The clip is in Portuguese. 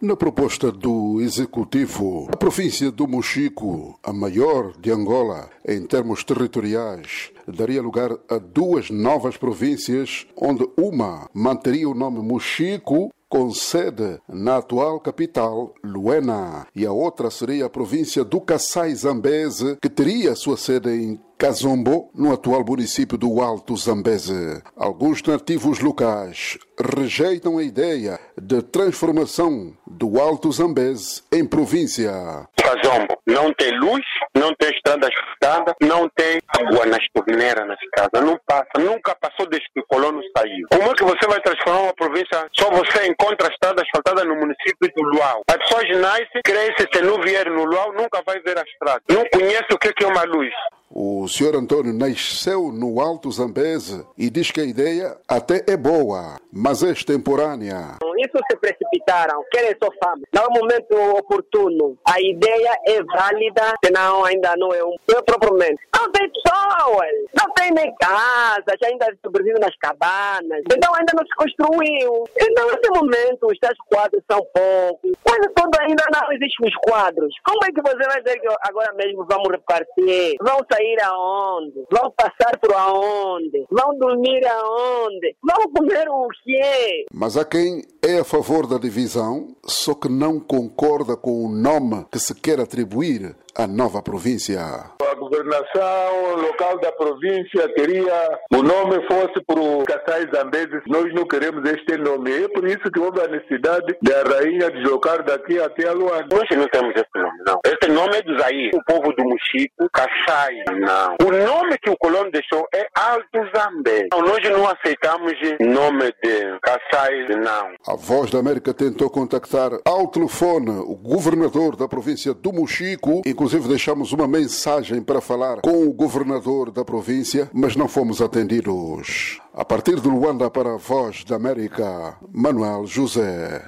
Na proposta do Executivo, a província do Mochico, a maior de Angola em termos territoriais, daria lugar a duas novas províncias, onde uma manteria o nome Mochico com sede na atual capital, Luena, e a outra seria a província do Kassai Zambeze, que teria sua sede em Kazombo, no atual município do Alto Zambeze. Alguns nativos locais rejeitam a ideia de transformação do Alto Zambeze em província. Kazombo não tem luz, não tem estrada asfaltada, não tem água nas torneiras nas casas, não passa, nunca passou desde que o colono saiu. Como é que você vai transformar uma província? Só você encontra estrada asfaltada no município do Luau. As pessoas nascem, crescem, se não vier no Luau, nunca vai ver a estrada. Não conhece o que é uma luz. O senhor Antônio nasceu no Alto Zambeze e diz que a ideia até é boa, mas é extemporânea. Isso se precipitaram, querem só fama. Não é o momento oportuno. A ideia é válida, senão ainda não é um. É propriamente. Não tem não tem nem casas, ainda sobrevivem nas cabanas. Então ainda não se construiu. Então nesse momento os tais quadros são poucos. Quase todo ainda não existem os quadros. Como é que você vai dizer que agora mesmo vamos repartir? Vão sair aonde? Vão passar por aonde? Vão dormir aonde? Vão comer o quê? Mas há quem é a favor da divisão, só que não concorda com o nome que se quer atribuir à nova província. A governação local da província teria o nome fosse para o Kassai Zambeze, nós não queremos este nome. É por isso que houve a necessidade da rainha deslocar daqui até a Luanda. Nós não temos esse nome, não. Esse nome é do Zaire, o povo do Mochico, Kassai, não. O nome que o colono deixou é Alto Zambeze. Nós não aceitamos nome de Kassai, não. A Voz da América tentou contactar ao telefone o governador da província do Mochico, inclusive deixamos uma mensagem para falar com o governador da província, mas não fomos atendidos. A partir de Luanda para a Voz da América, Manuel José.